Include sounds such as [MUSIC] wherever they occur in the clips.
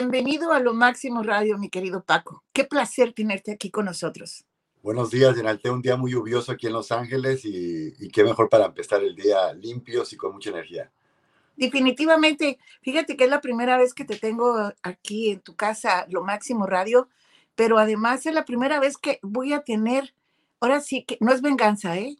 Bienvenido a Lo Máximo Radio, mi querido Paco. Qué placer tenerte aquí con nosotros. Buenos días, Yenalte. Un día muy lluvioso aquí en Los Ángeles y, y, qué mejor para empezar el día limpios y con mucha energía. Definitivamente, fíjate que es la primera vez que te tengo aquí en tu casa, Lo Máximo Radio, pero además es la primera vez que voy a tener, ahora sí que no es venganza, ¿eh?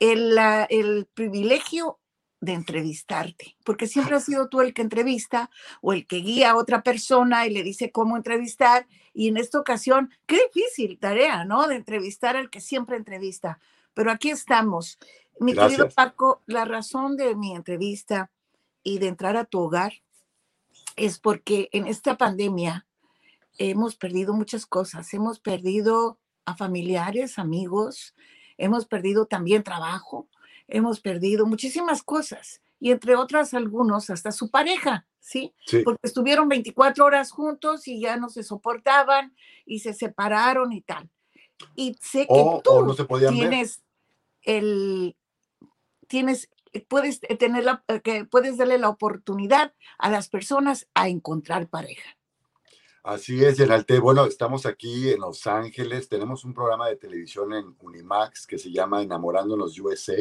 El privilegio de entrevistarte, porque siempre has sido tú el que entrevista o el que guía a otra persona y le dice cómo entrevistar. Y en esta ocasión, qué difícil tarea, ¿no? De entrevistar al que siempre entrevista. Pero aquí estamos. Mi Gracias. querido Paco, la razón de mi entrevista y de entrar a tu hogar es porque en esta pandemia hemos perdido muchas cosas. Hemos perdido a familiares, amigos, hemos perdido también trabajo, hemos perdido muchísimas cosas y entre otras algunos hasta su pareja, ¿sí? Sí. Porque estuvieron 24 horas juntos y ya no se soportaban y se separaron y tal. Y sé que tú no ver. tienes el tienes puedes tener la eh, que puedes darle la oportunidad a las personas a encontrar pareja. Así es, Yenalte. Bueno, estamos aquí en Los Ángeles. Tenemos un programa de televisión en Unimax que se llama Enamorándonos USA.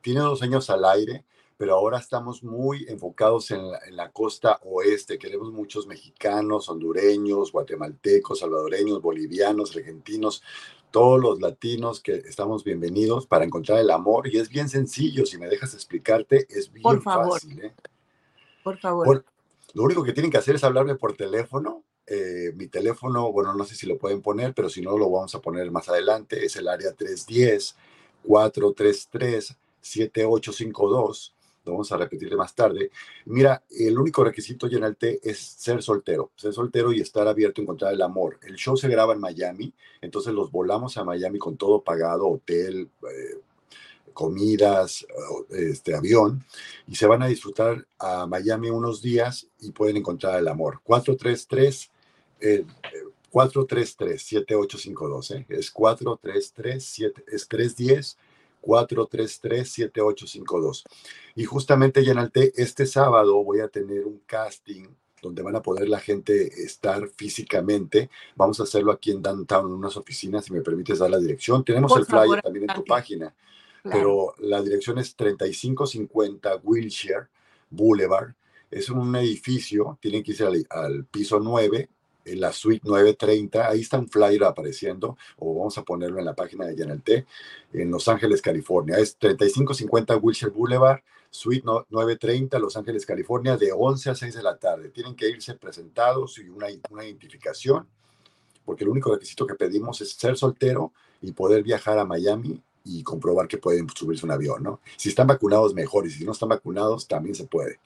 Tiene dos años al aire, pero ahora estamos muy enfocados en la, en la costa oeste. Queremos muchos mexicanos, hondureños, guatemaltecos, salvadoreños, bolivianos, argentinos, todos los latinos que estamos bienvenidos para encontrar el amor. Y es bien sencillo, si me dejas explicarte, es bien Por favor. fácil. ¿eh? Por favor. Por- lo único que tienen que hacer es hablarme por teléfono. Eh, mi teléfono, bueno, no sé si lo pueden poner, pero si no, lo vamos a poner más adelante. Es el área 310-433-7852. Lo vamos a repetir más tarde. Mira, el único requisito, Yenalte, es ser soltero. Ser soltero y estar abierto a encontrar el amor. El show se graba en Miami, entonces los volamos a Miami con todo pagado, hotel, eh, comidas, eh, este avión y se van a disfrutar a Miami unos días y pueden encontrar el amor. 433 eh, eh, 433-7852, ¿eh? es 433 es 310 433-7852. Y justamente, Yenalte, este sábado voy a tener un casting donde van a poder la gente estar físicamente. Vamos a hacerlo aquí en Downtown, en unas oficinas, si me permites dar la dirección. Tenemos Por el flyer también en tu página Claro. pero la dirección es 3550 Wilshire Boulevard. Es un edificio, tienen que irse al, al piso 9, en la suite 930. Ahí está un flyer apareciendo, o vamos a ponerlo en la página de Yanalté, en Los Ángeles, California. Es 3550 Wilshire Boulevard, suite no- 930, Los Ángeles, California, de 11 a 6 de la tarde. Tienen que irse presentados y una, una identificación, porque el único requisito que pedimos es ser soltero y poder viajar a Miami y comprobar que pueden subirse un avión, ¿no? Si están vacunados, mejor, y si no están vacunados, también se puede.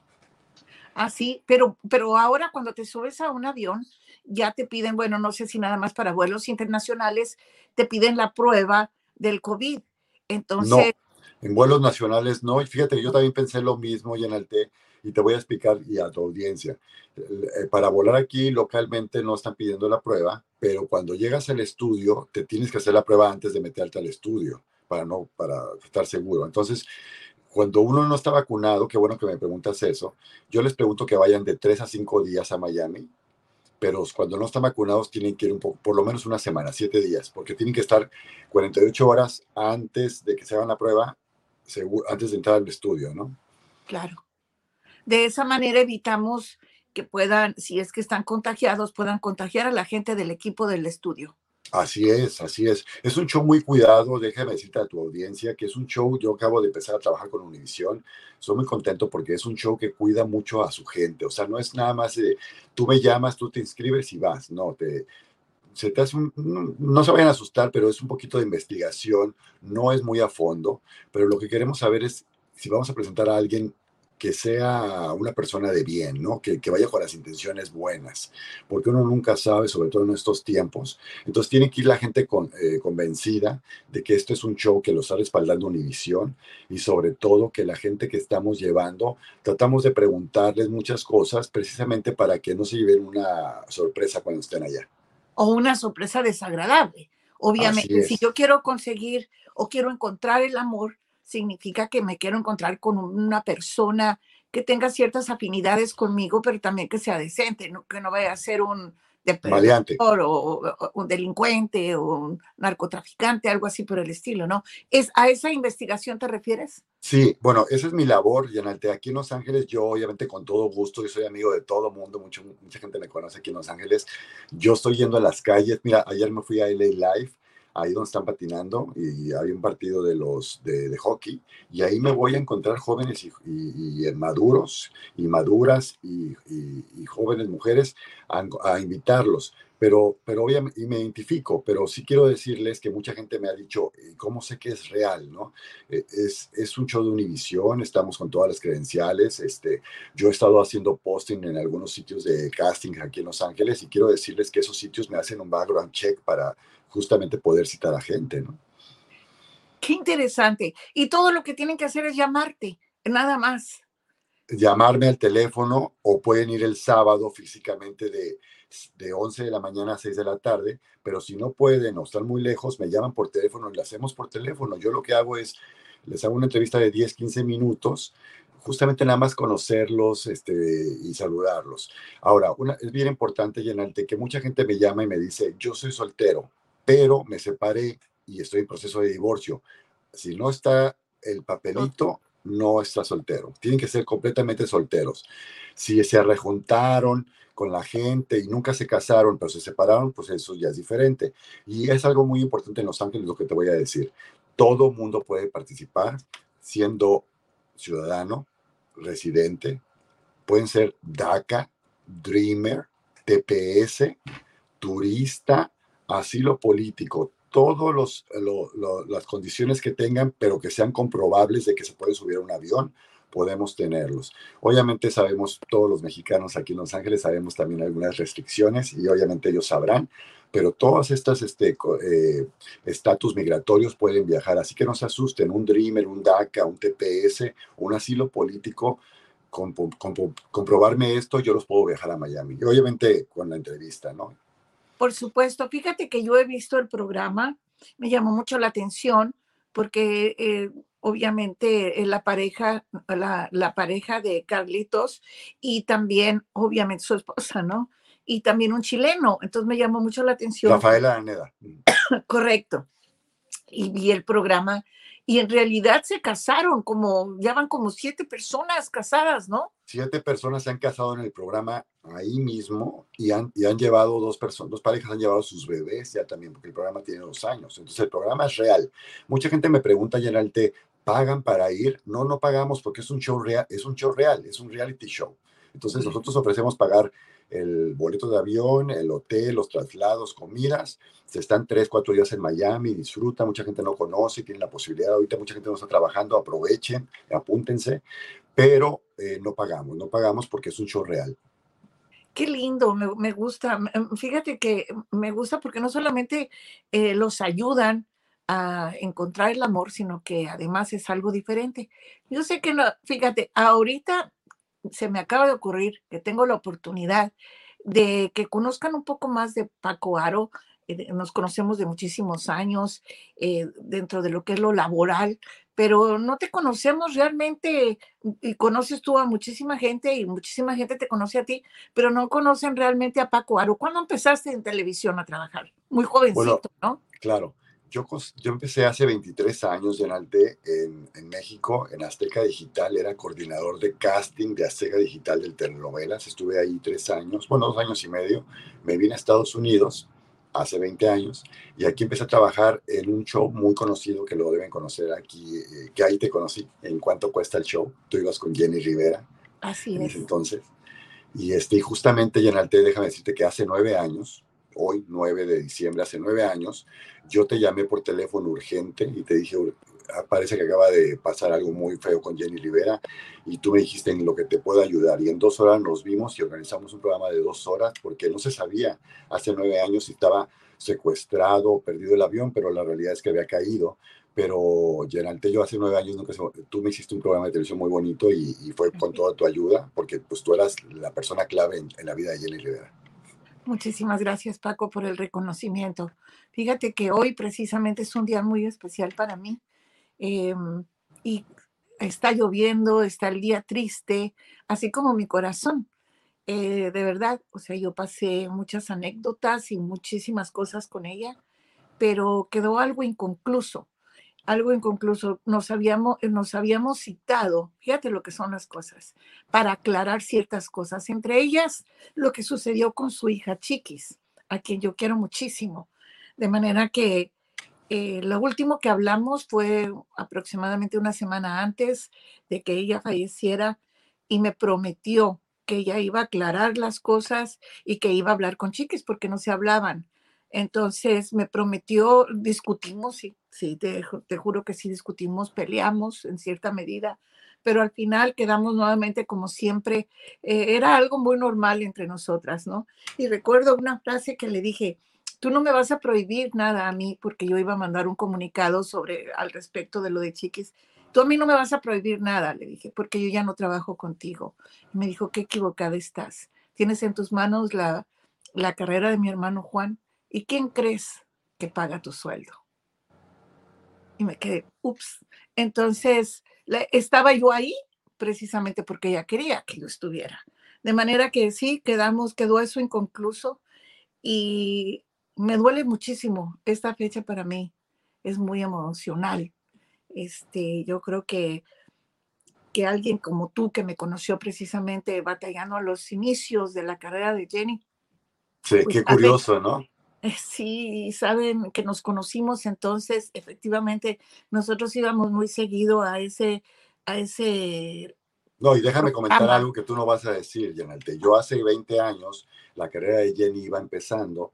Ah, sí, pero, pero ahora cuando te subes a un avión, ya te piden, bueno, no sé si nada más para vuelos internacionales, te piden la prueba del COVID. No, Entonces, en vuelos nacionales no, y fíjate, yo también pensé lo mismo, Yanalté, y te voy a explicar y a tu audiencia. Eh, Para volar aquí localmente no están pidiendo la prueba, pero cuando llegas al estudio, te tienes que hacer la prueba antes de meterte al estudio, para, no, para estar seguro. Entonces, cuando uno no está vacunado, qué bueno que me preguntas eso, yo les pregunto que vayan de tres a cinco días a Miami, pero cuando no están vacunados tienen que ir un poco, por lo menos una semana, siete días, porque tienen que estar 48 horas antes de que se hagan la prueba, antes de entrar al estudio, ¿no? claro, de esa manera evitamos que puedan, si es que están contagiados, puedan contagiar a la gente del equipo del estudio. Así es, así es. Es un show muy cuidado, déjame decirte a tu audiencia que es un show, yo acabo de empezar a trabajar con Univision, estoy muy contento porque es un show que cuida mucho a su gente, o sea, no es nada más tú me llamas, tú te inscribes y vas, no, te, se te hace un, no, no se vayan a asustar, pero es un poquito de investigación, no es muy a fondo, pero lo que queremos saber es si vamos a presentar a alguien que sea una persona de bien, ¿no? Que, que vaya con las intenciones buenas, porque uno nunca sabe, sobre todo en estos tiempos. Entonces tiene que ir la gente con, eh, convencida de que esto es un show que lo está respaldando Univisión y sobre todo que la gente que estamos llevando, tratamos de preguntarles muchas cosas precisamente para que no se lleven una sorpresa cuando estén allá. O una sorpresa desagradable. Obviamente, si yo quiero conseguir o quiero encontrar el amor, significa que me quiero encontrar con una persona que tenga ciertas afinidades conmigo, pero también que sea decente, que no vaya a ser un Maleante. O, un delincuente o un narcotraficante, algo así por el estilo, ¿no? ¿Es, ¿A esa investigación te refieres? Sí, bueno, esa es mi labor, Yanalte. Aquí en Los Ángeles, yo obviamente con todo gusto, yo soy amigo de todo mundo, mucho, mucha gente me conoce aquí en Los Ángeles. Yo estoy yendo a las calles, mira, ayer me fui a LA Live ahí donde están patinando y hay un partido de los de, hockey y ahí me voy a encontrar jóvenes y, maduros y maduras y, jóvenes mujeres a, invitarlos pero, pero obviamente, y me identifico, pero sí quiero decirles que mucha gente me ha dicho, ¿cómo sé que es real? ¿no? E, es, es un show de Univision, estamos con todas las credenciales, este, yo he estado haciendo posting en algunos sitios de casting aquí en Los Ángeles y quiero decirles que esos sitios me hacen un background check para justamente poder citar a gente, ¿no? Qué interesante. Y todo lo que tienen que hacer es llamarte, nada más. Llamarme al teléfono o pueden ir el sábado físicamente de, de 11 de la mañana a 6 de la tarde, pero si no pueden o están muy lejos, me llaman por teléfono y lo hacemos por teléfono. Yo lo que hago es, les hago una entrevista de 10, 15 minutos, justamente nada más conocerlos este, y saludarlos. Ahora, una, es bien importante, Llenarte, que mucha gente me llama y me dice, yo soy soltero, pero me separé y estoy en proceso de divorcio. Si no está el papelito, no está soltero. Tienen que ser completamente solteros. Si se rejuntaron con la gente y nunca se casaron, pero se separaron, pues eso ya es diferente. Y es algo muy importante en Los Ángeles lo que te voy a decir. Todo mundo puede participar siendo ciudadano, residente. Pueden ser DACA, Dreamer, TPS, turista, asilo político, todas las condiciones que tengan, pero que sean comprobables de que se puede subir a un avión, podemos tenerlos. Obviamente sabemos, todos los mexicanos aquí en Los Ángeles sabemos también algunas restricciones y obviamente ellos sabrán, pero todos estos este, eh, estatus migratorios pueden viajar, así que no se asusten, un Dreamer, un DACA, un TPS, un asilo político, comprobarme esto, yo los puedo viajar a Miami. Y obviamente con la entrevista, ¿no? Por supuesto, fíjate que yo he visto el programa, me llamó mucho la atención porque eh, obviamente la pareja, la, la, pareja de Carlitos y también obviamente su esposa, ¿no? Y también un chileno, entonces me llamó mucho la atención. Rafaela Aneda. Correcto. Y vi el programa y en realidad se casaron, como ya van como siete personas casadas, ¿no? Siete personas se han casado en el programa ahí mismo y han, y han llevado dos personas, dos parejas han llevado sus bebés ya también, porque el programa tiene dos años. Entonces el programa es real. Mucha gente me pregunta, Yenalte, ¿pagan para ir? No, no pagamos porque es un show real, es un show real, es un reality show. Entonces nosotros ofrecemos pagar el boleto de avión, el hotel, los traslados, comidas. Se están tres, cuatro días en Miami, disfruta, mucha gente no conoce, tiene la posibilidad, ahorita mucha gente no está trabajando, aprovechen, apúntense, pero eh, no pagamos, no pagamos porque es un show real. Qué lindo, me, gusta. Fíjate que me gusta porque no solamente eh, los ayudan a encontrar el amor, sino que además es algo diferente. Yo sé que no, fíjate, ahorita se me acaba de ocurrir que tengo la oportunidad de que conozcan un poco más de Paco Aro. Eh, nos conocemos de muchísimos años eh, dentro de lo que es lo laboral, pero no te conocemos realmente y conoces tú a muchísima gente y muchísima gente te conoce a ti, pero no conocen realmente a Paco Aro. ¿Cuándo empezaste en televisión a trabajar? Muy jovencito, ¿no? Claro. Yo, yo empecé hace 23 años en Alte, en, en, México, en Azteca Digital, era coordinador de casting de Azteca Digital del telenovelas, estuve ahí tres años, bueno, dos años y medio, me vine a Estados Unidos hace 20 años y aquí empecé a trabajar en un show muy conocido que lo deben conocer aquí, eh, que ahí te conocí, en cuánto cuesta el show, tú ibas con Jenny Rivera. Así es. entonces. Y este, justamente, Yenalte, déjame decirte que hace nueve años, hoy 9 de diciembre, hace nueve años, yo te llamé por teléfono urgente y te dije, ah, parece que acaba de pasar algo muy feo con Jenny Rivera y tú me dijiste en lo que te puedo ayudar y en dos horas nos vimos y organizamos un programa de dos horas porque no se sabía hace nueve años si estaba secuestrado, perdido el avión, pero la realidad es que había caído. Pero Gerante, yo hace nueve años, nunca tú me hiciste un programa de televisión muy bonito y, fue con toda tu ayuda, porque pues tú eras la persona clave en, en la vida de Jenny Rivera. Muchísimas gracias, Paco, por el reconocimiento. Fíjate que hoy precisamente es un día muy especial para mí. Em, y está lloviendo, está el día triste, así como mi corazón. Eh, de verdad, o sea, yo pasé muchas anécdotas y muchísimas cosas con ella, pero quedó algo inconcluso, algo inconcluso. Nos habíamos, nos habíamos citado, fíjate lo que son las cosas, para aclarar ciertas cosas, entre ellas lo que sucedió con su hija Chiquis, a quien yo quiero muchísimo. De manera que eh, lo último que hablamos fue aproximadamente una semana antes de que ella falleciera y me prometió que ella iba a aclarar las cosas y que iba a hablar con Chiquis porque no se hablaban. Entonces me prometió, discutimos, sí, sí, te, juro que sí discutimos, peleamos en cierta medida, pero al final quedamos nuevamente como siempre. Eh, era algo muy normal entre nosotras, ¿no? Y recuerdo una frase que le dije, tú no me vas a prohibir nada a mí porque yo iba a mandar un comunicado sobre al respecto de lo de Chiquis. Tú a mí no me vas a prohibir nada, le dije, porque yo ya no trabajo contigo. Me dijo, qué equivocada estás. Tienes en tus manos la, la carrera de mi hermano Juan. ¿Y quién crees que paga tu sueldo? Y me quedé, ups. Entonces, estaba yo ahí precisamente porque ella quería que yo estuviera. De manera que sí, quedamos, quedó eso inconcluso y me duele muchísimo. Esta fecha para mí es muy emocional. Este, yo creo que, que alguien como tú, que me conoció precisamente batallando a los inicios de la carrera de Jenny. Sí, pues, qué curioso, ¿no? [LAUGHS] Sí, saben que nos conocimos entonces, efectivamente, nosotros íbamos muy seguido a ese, a ese no, y déjame comentar algo que tú no vas a decir, Janelte. Yo hace 20 años, la carrera de Jenny iba empezando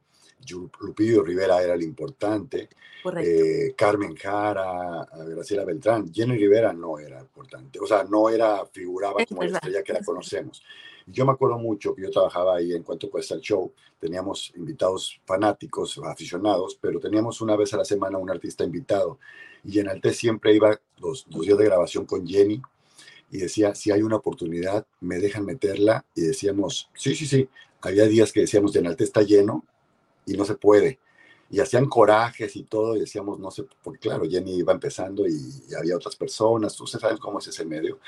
Lupillo Rivera era el importante, eh, Carmen Jara, Graciela Beltrán, Jenny Rivera no era importante, o sea, no era, figuraba como la estrella que la conocemos. Yo me acuerdo mucho que yo trabajaba ahí en cuanto cuesta el show, teníamos invitados fanáticos, aficionados, pero teníamos una vez a la semana un artista invitado. Y en Alte siempre iba los, los días de grabación con Jenny y decía, si hay una oportunidad, me dejan meterla. Y decíamos, sí, sí, sí. Había días que decíamos, Alte está lleno, y no se puede. Y hacían corajes y todo, y decíamos, no sé, porque claro, Jenny iba empezando y, había otras personas, tú sabes cómo es ese medio,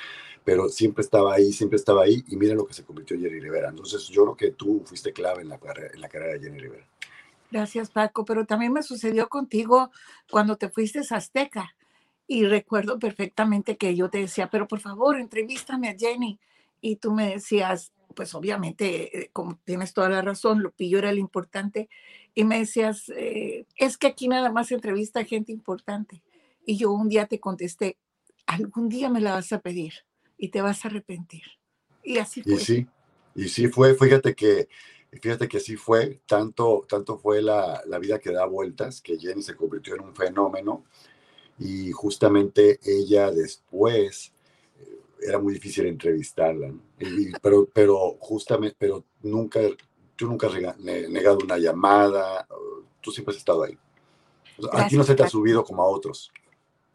pero siempre estaba ahí, siempre estaba ahí, y mira lo que se convirtió Jenny Rivera. Entonces, yo creo que tú fuiste clave en la, en la carrera de Jenny Rivera. Gracias, Paco, pero también me sucedió contigo cuando te fuiste a Azteca. Y recuerdo perfectamente que yo te decía, pero por favor, entrevístame a Jenny. Y tú me decías, pues obviamente, eh, como tienes toda la razón, Lupillo era el importante, y me decías, eh, es que aquí nada más entrevista a gente importante. Y yo un día te contesté, algún día me la vas a pedir y te vas a arrepentir. Y así fue. Y sí, y sí fue, fíjate que, fíjate que sí fue, tanto, tanto fue la, la vida que da vueltas, que Jenny se convirtió en un fenómeno y justamente ella después era muy difícil entrevistarla, pero, pero justamente, pero nunca, tú nunca has negado una llamada, tú siempre has estado ahí. Aquí no se te ha subido como a otros.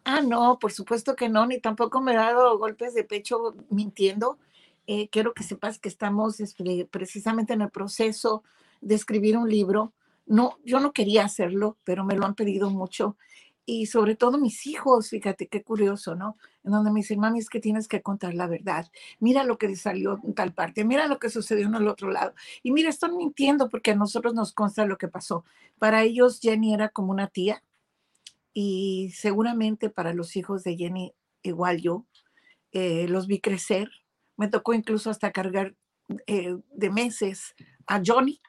Ah, no, por supuesto que no, ni tampoco me he dado golpes de pecho mintiendo. Eh, quiero que sepas que estamos este, precisamente en el proceso de escribir un libro. No, yo no quería hacerlo, pero me lo han pedido mucho y sobre todo mis hijos, fíjate qué curioso, ¿no? En donde me dicen, mami, es que tienes que contar la verdad. Mira lo que salió en tal parte, mira lo que sucedió en el otro lado. Y mira, están mintiendo porque a nosotros nos consta lo que pasó. Para ellos, Jenny era como una tía y seguramente para los hijos de Jenny, igual yo, eh, los vi crecer. Me tocó incluso hasta cargar eh, de meses a Johnny,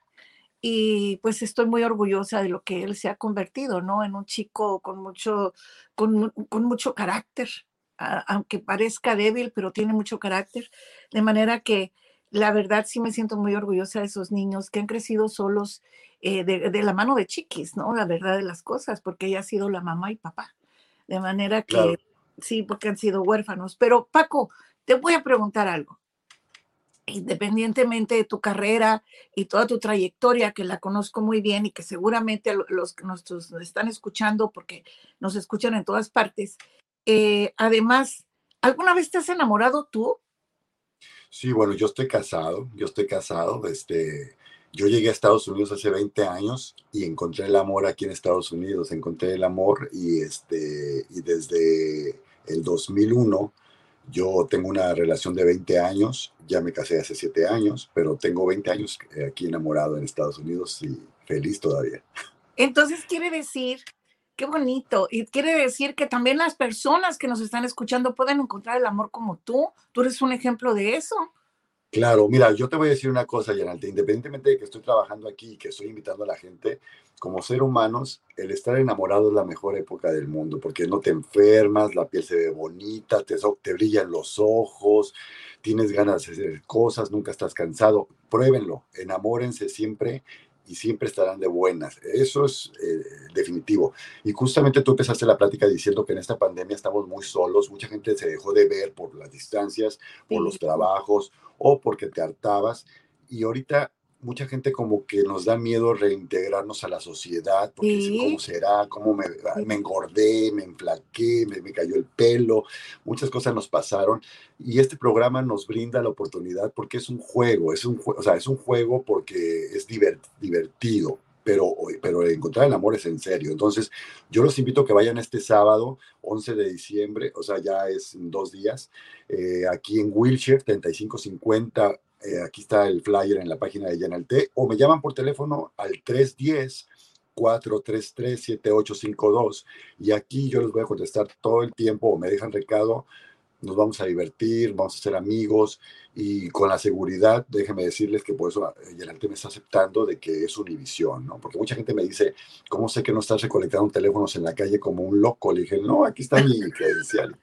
y pues estoy muy orgullosa de lo que él se ha convertido, ¿no? En un chico con mucho, con, con mucho carácter, aunque parezca débil, pero tiene mucho carácter, de manera que la verdad sí me siento muy orgullosa de esos niños que han crecido solos eh, de, la mano de chiquis, ¿no? La verdad de las cosas, porque ella ha sido la mamá y papá. De manera que sí, porque han sido huérfanos. Pero Paco, te voy a preguntar algo independientemente de tu carrera y toda tu trayectoria, que la conozco muy bien y que seguramente los que nos están escuchando, porque nos escuchan en todas partes, eh, además, ¿alguna vez te has enamorado tú? Sí, bueno, yo estoy casado, yo estoy casado, este, yo llegué a Estados Unidos hace 20 años y encontré el amor aquí en Estados Unidos, encontré el amor y, este, y desde el 2001 Yo tengo una relación de 20 años, ya me casé hace 7 años, pero tengo 20 años eh, aquí enamorado en Estados Unidos y feliz todavía. Entonces quiere decir, qué bonito, y quiere decir que también las personas que nos están escuchando pueden encontrar el amor como tú. Tú eres un ejemplo de eso. Claro, mira, yo te voy a decir una cosa, Yanalte, independientemente de que estoy trabajando aquí y que estoy invitando a la gente, como ser humanos, el estar enamorado es la mejor época del mundo, porque no te enfermas, la piel se ve bonita, te, te brillan los ojos, tienes ganas de hacer cosas, nunca estás cansado. Pruébenlo, enamórense siempre y siempre estarán de buenas. Eso es eh, definitivo. Y justamente tú empezaste la plática diciendo que en esta pandemia estamos muy solos, mucha gente se dejó de ver por las distancias, por los trabajos o porque te hartabas. Y ahorita mucha gente como que nos da miedo reintegrarnos a la sociedad, porque cómo será, cómo me, me engordé, me enflaqué, me, me, cayó el pelo, muchas cosas nos pasaron y este programa nos brinda la oportunidad porque es un juego, es un, o sea, es un juego porque es divertido, pero, pero encontrar el amor es en serio. Entonces, yo los invito a que vayan este sábado, 11 de diciembre, o sea, ya es dos días, eh, aquí en Wilshire, 3550 eh, aquí está el flyer en la página de Yanalté, o me llaman por teléfono al 310 433-7852 y aquí yo les voy a contestar todo el tiempo o me dejan recado, nos vamos a divertir, vamos a ser amigos y con la seguridad, déjenme decirles que por eso eh, Yanalté me está aceptando de que es Univisión, ¿no? Porque mucha gente me dice, ¿cómo sé que no estás recolectando teléfonos en la calle como un loco? Le dije, no, aquí está mi credencial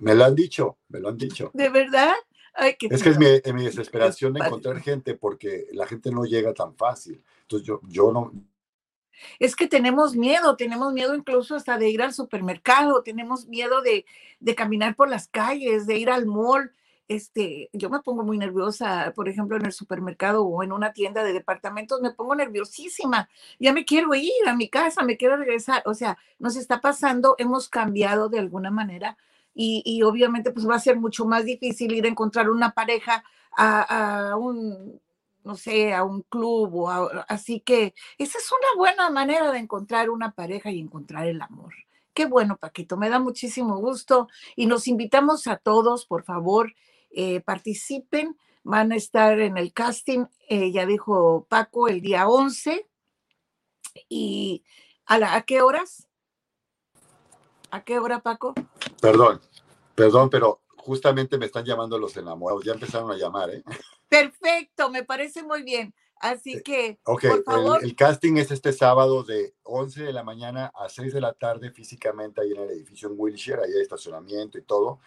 Me lo han dicho, me lo han dicho. ¿De verdad? es que es mi, desesperación de encontrar gente porque la gente no llega tan fácil. Entonces yo, yo no... Es que tenemos miedo, tenemos miedo incluso hasta de ir al supermercado, tenemos miedo de, de caminar por las calles, de ir al mall. Este, yo me pongo muy nerviosa, por ejemplo, en el supermercado o en una tienda de departamentos, me pongo nerviosísima. Ya me quiero ir a mi casa, me quiero regresar. O sea, nos está pasando, hemos cambiado de alguna manera y, obviamente pues va a ser mucho más difícil ir a encontrar una pareja a, un, no sé, a un club o así que esa es una buena manera de encontrar una pareja y encontrar el amor. Qué bueno, Paquito, me da muchísimo gusto y nos invitamos a todos, por favor, eh, participen, van a estar en el casting, eh, ya dijo Paco, el día 11 y ¿a, la, ¿a qué horas? ¿A qué hora, Paco? Perdón, perdón, pero justamente me están llamando los enamorados. Ya empezaron a llamar, ¿eh? Perfecto, me parece muy bien. Así eh, que, Ok, por favor. El, casting es este sábado de 11 de la mañana a 6 de la tarde físicamente ahí en el edificio en Wilshire, ahí hay estacionamiento y todo.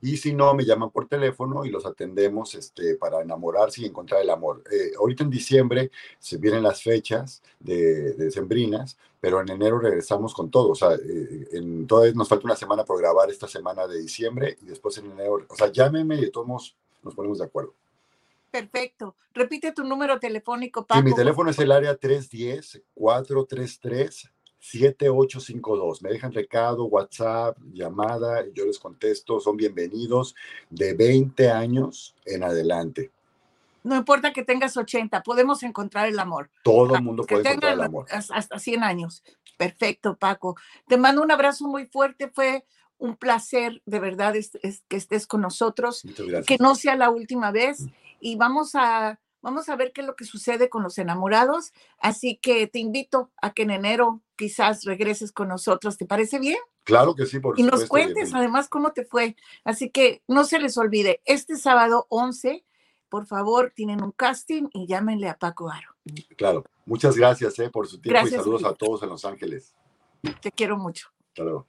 Y si no, me llaman por teléfono y los atendemos este, para enamorarse y encontrar el amor. Eh, ahorita en diciembre se vienen las fechas de, de sembrinas, pero en enero regresamos con todo. O sea, eh, en, todavía nos falta una semana por grabar esta semana de diciembre y después en enero. O sea, llámeme y todos nos ponemos de acuerdo. Perfecto. Repite tu número telefónico, Paco. Sí, mi teléfono es el área 310 433 7852. Me dejan recado, WhatsApp, llamada, yo les contesto, son bienvenidos de 20 años en adelante. No importa que tengas 80, podemos encontrar el amor. Todo el mundo puede encontrar el amor. Hasta 100 años. Perfecto, Paco. Te mando un abrazo muy fuerte. Fue un placer, de verdad, que estés con nosotros. Que no sea la última vez. Mm. Y vamos a Vamos a ver qué es lo que sucede con los enamorados. Así que te invito a que en enero quizás regreses con nosotros. ¿Te parece bien? Claro que sí, por Y nos cuentes además cómo te fue. Así que no se les olvide, este sábado 11, por favor, tienen un casting y llámenle a Paco Aro. Claro. Muchas gracias eh, por su tiempo y saludos a todos en Los Ángeles. Te quiero mucho. Hasta luego.